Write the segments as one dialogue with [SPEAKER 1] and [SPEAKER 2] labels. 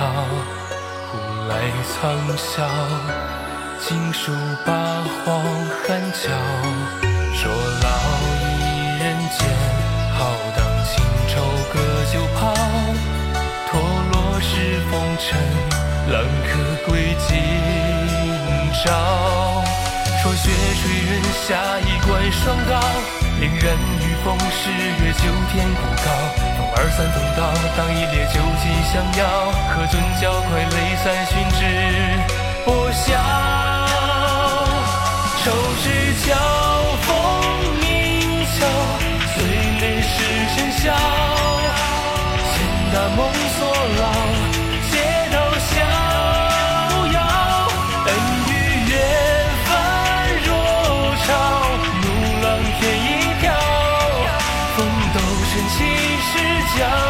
[SPEAKER 1] 涛，呼来苍霄。经书八荒寒角，说老一人间，浩荡轻舟隔旧袍。脱落是风尘，浪客归今朝。说雪吹人下一关双刀，令人与风十月九天孤高。风二三风刀，当一列酒旗相邀。何尊脚快泪三巡至破晓。手持交锋鸣桥，碎裂是尘嚣。千大梦所劳。your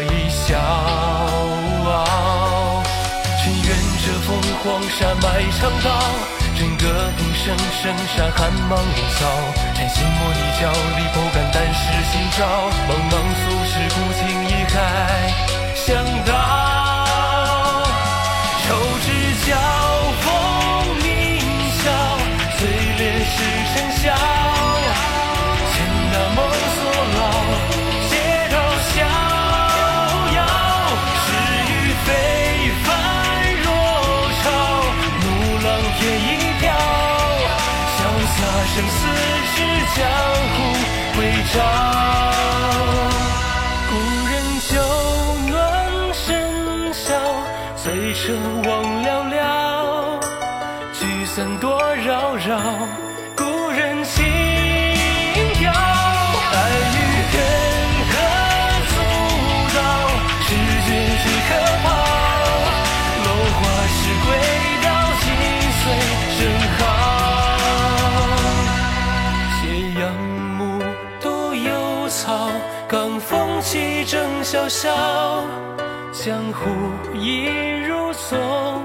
[SPEAKER 1] 黄沙埋长刀，枕戈平生生杀寒芒凌扫，禅心莫逆角，力不甘但是心照，茫茫尘望寥寥，聚散多扰扰。故人情遥，白玉天各足道，知君最可抛。落花时归道，心碎正好。斜阳暮，独幽草，罡风起正萧萧。江湖一如从前老。